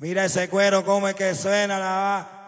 Mira ese cuero, cómo es que suena la va.